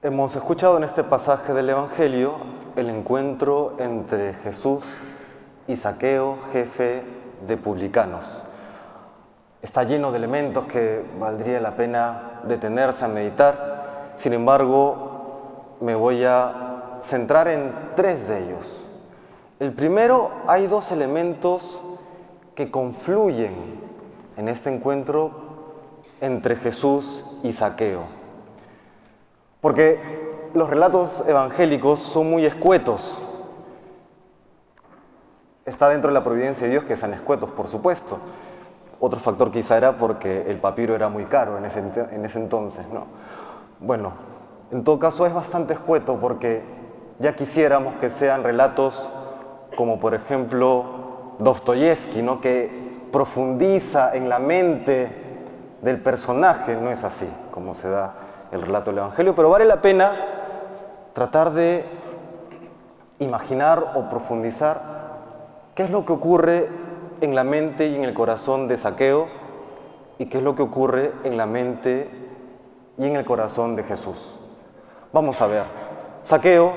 Hemos escuchado en este pasaje del Evangelio el encuentro entre Jesús y Saqueo, jefe de publicanos. Está lleno de elementos que valdría la pena detenerse a meditar, sin embargo me voy a centrar en tres de ellos. El primero, hay dos elementos que confluyen en este encuentro entre Jesús y Saqueo. Porque los relatos evangélicos son muy escuetos. Está dentro de la providencia de Dios que sean escuetos, por supuesto. Otro factor quizá era porque el papiro era muy caro en ese, en ese entonces. ¿no? Bueno, en todo caso es bastante escueto porque ya quisiéramos que sean relatos como por ejemplo Dostoyevsky, ¿no? que profundiza en la mente del personaje, no es así como se da el relato del Evangelio, pero vale la pena tratar de imaginar o profundizar qué es lo que ocurre en la mente y en el corazón de Saqueo y qué es lo que ocurre en la mente y en el corazón de Jesús. Vamos a ver, Saqueo,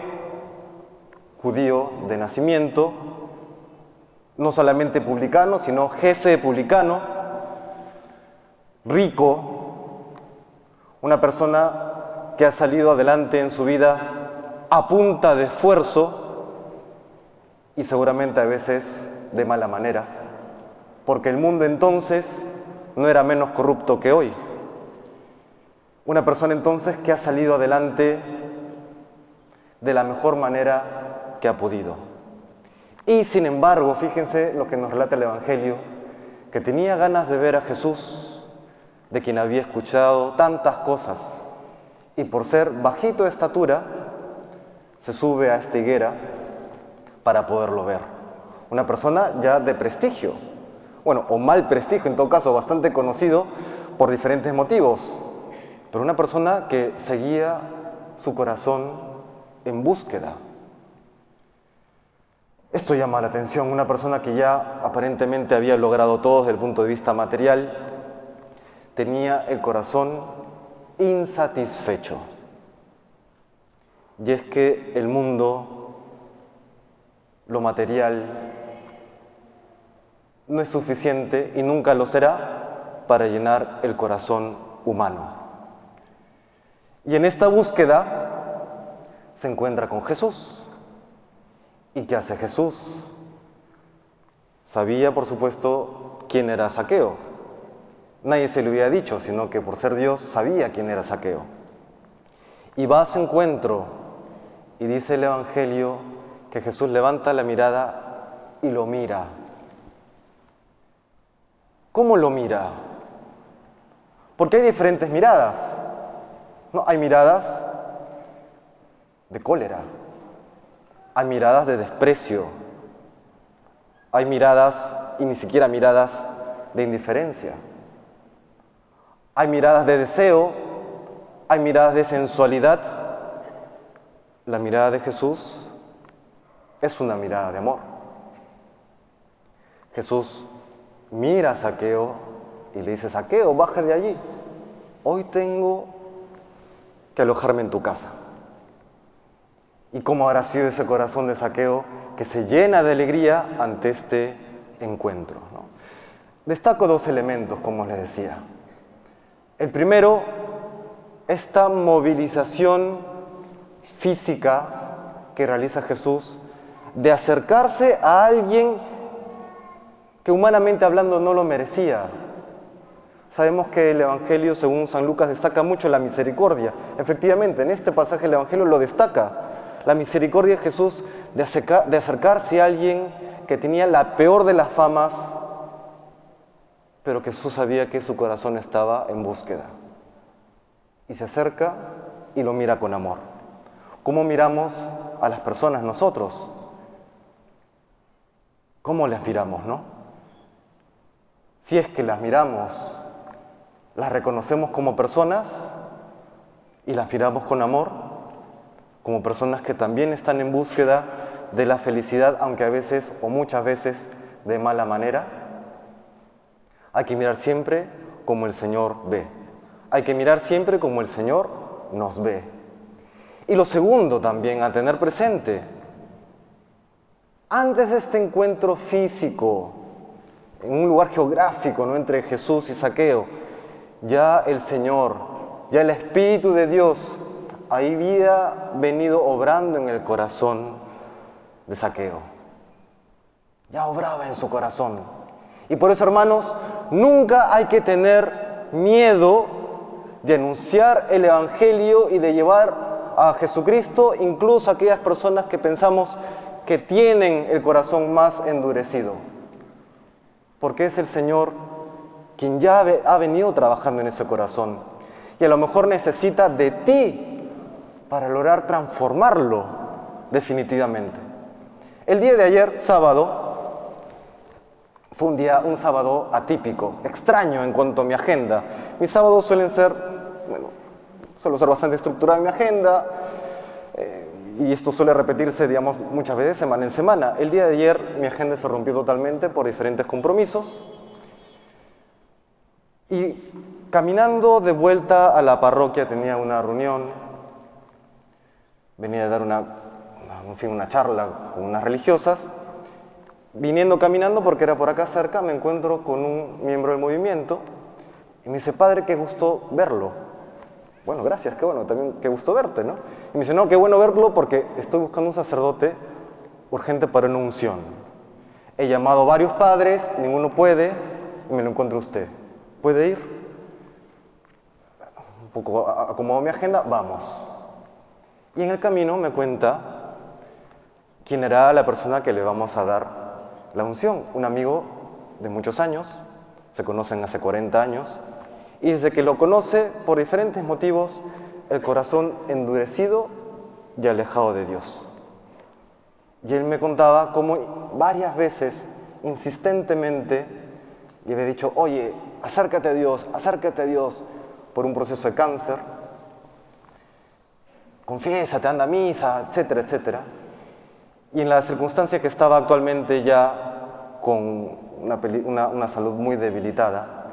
judío de nacimiento, no solamente publicano, sino jefe publicano, rico, una persona que ha salido adelante en su vida a punta de esfuerzo y seguramente a veces de mala manera, porque el mundo entonces no era menos corrupto que hoy. Una persona entonces que ha salido adelante de la mejor manera que ha podido. Y sin embargo, fíjense lo que nos relata el Evangelio, que tenía ganas de ver a Jesús de quien había escuchado tantas cosas y por ser bajito de estatura, se sube a esta higuera para poderlo ver. Una persona ya de prestigio, bueno, o mal prestigio, en todo caso, bastante conocido por diferentes motivos, pero una persona que seguía su corazón en búsqueda. Esto llama la atención, una persona que ya aparentemente había logrado todo desde el punto de vista material, tenía el corazón insatisfecho. Y es que el mundo, lo material, no es suficiente y nunca lo será para llenar el corazón humano. Y en esta búsqueda se encuentra con Jesús. ¿Y qué hace Jesús? Sabía, por supuesto, quién era Saqueo, Nadie se lo había dicho, sino que por ser Dios sabía quién era Saqueo. Y va a su encuentro y dice el Evangelio que Jesús levanta la mirada y lo mira. ¿Cómo lo mira? Porque hay diferentes miradas. No, hay miradas de cólera, hay miradas de desprecio, hay miradas y ni siquiera miradas de indiferencia. Hay miradas de deseo, hay miradas de sensualidad. La mirada de Jesús es una mirada de amor. Jesús mira a Saqueo y le dice, Saqueo, baja de allí. Hoy tengo que alojarme en tu casa. ¿Y cómo habrá sido ese corazón de Saqueo que se llena de alegría ante este encuentro? Destaco dos elementos, como les decía. El primero, esta movilización física que realiza Jesús de acercarse a alguien que humanamente hablando no lo merecía. Sabemos que el Evangelio, según San Lucas, destaca mucho la misericordia. Efectivamente, en este pasaje el Evangelio lo destaca. La misericordia de Jesús de, acercarse a alguien que tenía la peor de las famas, pero Jesús sabía que su corazón estaba en búsqueda. Y se acerca y lo mira con amor. ¿Cómo miramos a las personas nosotros? ¿Cómo las miramos, no? Si es que las miramos, las reconocemos como personas y las miramos con amor, como personas que también están en búsqueda de la felicidad, aunque a veces o muchas veces de mala manera. Hay que mirar siempre como el Señor ve. Hay que mirar siempre como el Señor nos ve. Y lo segundo también a tener presente, antes de este encuentro físico, en un lugar geográfico, ¿no? entre Jesús y Saqueo, ya el Señor, ya el Espíritu de Dios había venido obrando en el corazón de Saqueo. Ya obraba en su corazón. Y por eso, hermanos, nunca hay que tener miedo de anunciar el Evangelio y de llevar a Jesucristo incluso a aquellas personas que pensamos que tienen el corazón más endurecido. Porque es el Señor quien ya ha venido trabajando en ese corazón. Y a lo mejor necesita de ti para lograr transformarlo definitivamente. El día de ayer, sábado, fue un día, un sábado atípico, extraño en cuanto a mi agenda. Mis sábados suelen ser, bueno, suelo ser bastante estructurada en mi agenda eh, y esto suele repetirse, digamos, muchas veces semana en semana. El día de ayer mi agenda se rompió totalmente por diferentes compromisos y caminando de vuelta a la parroquia tenía una reunión, venía a dar una, en fin, una charla con unas religiosas viniendo caminando, porque era por acá cerca, me encuentro con un miembro del movimiento y me dice, padre, qué gusto verlo. Bueno, gracias, qué bueno, también qué gusto verte, ¿no? Y me dice, no, qué bueno verlo porque estoy buscando un sacerdote urgente para una unción. He llamado varios padres, ninguno puede, y me lo encuentro usted. ¿Puede ir? Un poco acomodo mi agenda, vamos. Y en el camino me cuenta quién era la persona que le vamos a dar la unción, un amigo de muchos años, se conocen hace 40 años, y desde que lo conoce, por diferentes motivos, el corazón endurecido y alejado de Dios. Y él me contaba cómo varias veces, insistentemente, le había dicho, oye, acércate a Dios, acércate a Dios por un proceso de cáncer, confiésate, anda a misa, etcétera, etcétera. Y en la circunstancia que estaba actualmente ya con una, salud muy debilitada,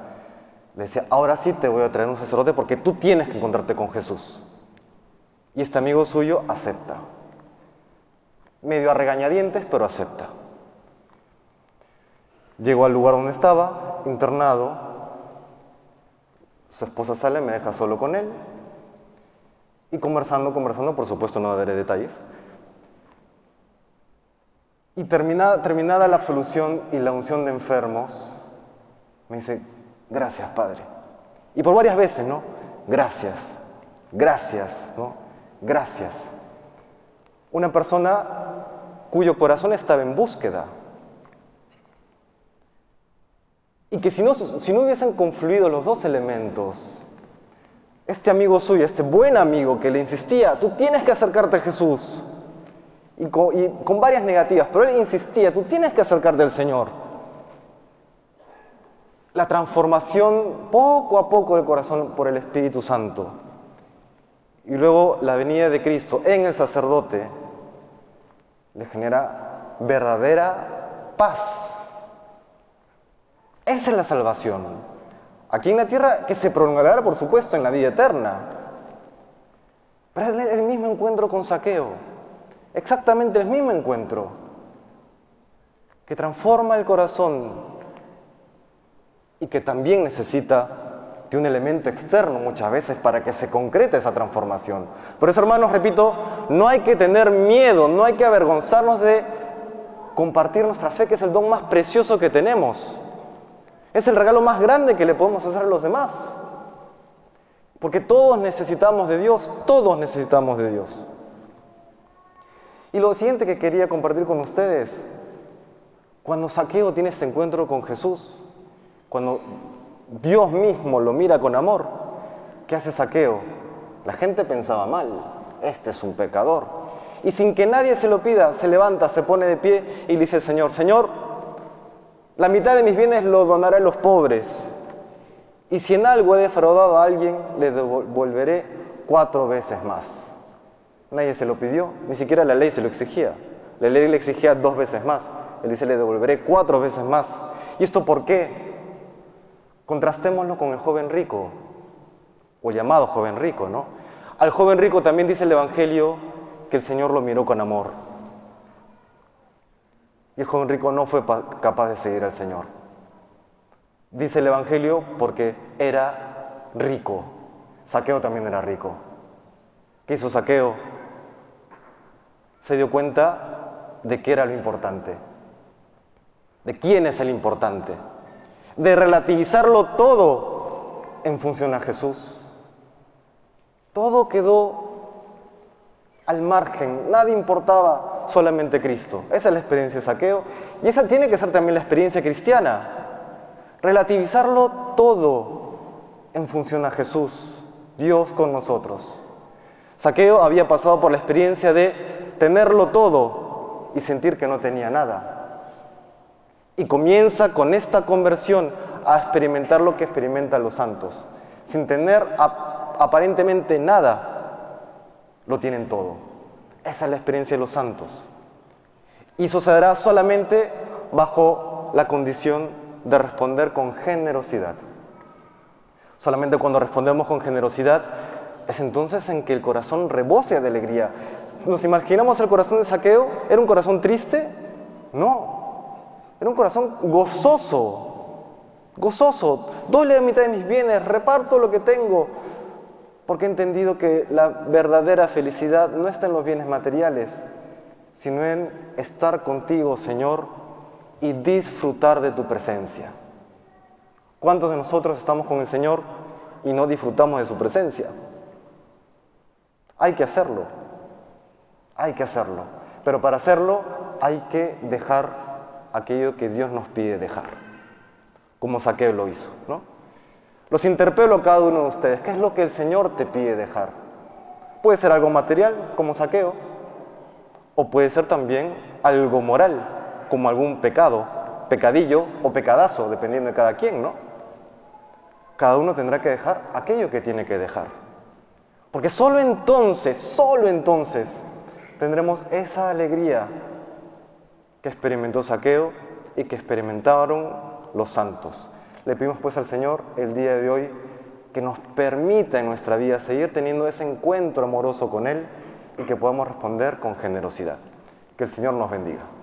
le decía, ahora sí te voy a traer un sacerdote porque tú tienes que encontrarte con Jesús. Y este amigo suyo acepta. Medio a regañadientes, pero acepta. Llegó al lugar donde estaba, internado. Su esposa sale, me deja solo con él. Y conversando, conversando, por supuesto no daré detalles, y terminada, la absolución y la unción de enfermos, me dice, gracias Padre. Y por varias veces, ¿no? Gracias, gracias, ¿no? Gracias. Una persona cuyo corazón estaba en búsqueda. Y que si no, si no hubiesen confluido los dos elementos, este amigo suyo, este buen amigo que le insistía, tú tienes que acercarte a Jesús, y con, varias negativas, pero él insistía, tú tienes que acercarte al Señor. La transformación poco a poco del corazón por el Espíritu Santo. Y luego la venida de Cristo en el sacerdote le genera verdadera paz. Esa es la salvación. Aquí en la tierra que se prolongará, por supuesto, en la vida eterna. Pero es el mismo encuentro con saqueo exactamente el mismo encuentro, que transforma el corazón y que también necesita de un elemento externo muchas veces para que se concrete esa transformación. Por eso, hermanos, repito, no hay que tener miedo, no hay que avergonzarnos de compartir nuestra fe, que es el don más precioso que tenemos. Es el regalo más grande que le podemos hacer a los demás. Porque todos necesitamos de Dios, todos necesitamos de Dios. Y lo siguiente que quería compartir con ustedes, cuando Saqueo tiene este encuentro con Jesús, cuando Dios mismo lo mira con amor, ¿qué hace Saqueo? La gente pensaba mal, este es un pecador. Y sin que nadie se lo pida, se levanta, se pone de pie y le dice al Señor, Señor, la mitad de mis bienes lo donaré a los pobres. Y si en algo he defraudado a alguien, le devolveré cuatro veces más. Nadie se lo pidió, ni siquiera la ley se lo exigía. La ley le exigía dos veces más. Él dice, le devolveré cuatro veces más. ¿Y esto por qué? Contrastémoslo con el joven rico, o llamado joven rico, ¿no? Al joven rico también dice el Evangelio que el Señor lo miró con amor. Y el joven rico no fue capaz de seguir al Señor. Dice el Evangelio porque era rico. Saqueo también era rico. ¿Qué hizo Saqueo? Se dio cuenta de qué era lo importante, de quién es el importante, de relativizarlo todo en función a Jesús. Todo quedó al margen, nada importaba, solamente Cristo. Esa es la experiencia de saqueo y esa tiene que ser también la experiencia cristiana. Relativizarlo todo en función a Jesús, Dios con nosotros. Saqueo había pasado por la experiencia de tenerlo todo y sentir que no tenía nada. Y comienza con esta conversión a experimentar lo que experimentan los santos. Sin tener aparentemente nada, lo tienen todo. Esa es la experiencia de los santos. Y sucederá solamente bajo la condición de responder con generosidad. Solamente cuando respondemos con generosidad es entonces en que el corazón rebose de alegría. ¿Nos imaginamos el corazón de saqueo? ¿Era un corazón triste? No, era un corazón gozoso, gozoso. Doy la mitad de mis bienes, reparto lo que tengo, porque he entendido que la verdadera felicidad no está en los bienes materiales, sino en estar contigo, Señor, y disfrutar de tu presencia. ¿Cuántos de nosotros estamos con el Señor y no disfrutamos de su presencia? Hay que hacerlo, hay que hacerlo, pero para hacerlo hay que dejar aquello que Dios nos pide dejar, como Saqueo lo hizo, ¿no? Los interpelo a cada uno de ustedes. ¿Qué es lo que el Señor te pide dejar? Puede ser algo material, como saqueo, o puede ser también algo moral, como algún pecado, pecadillo o pecadazo, dependiendo de cada quien, ¿no? Cada uno tendrá que dejar aquello que tiene que dejar. Porque solo entonces, solo entonces, tendremos esa alegría que experimentó Saqueo y que experimentaron los santos. Le pedimos pues al Señor el día de hoy que nos permita en nuestra vida seguir teniendo ese encuentro amoroso con Él y que podamos responder con generosidad. Que el Señor nos bendiga.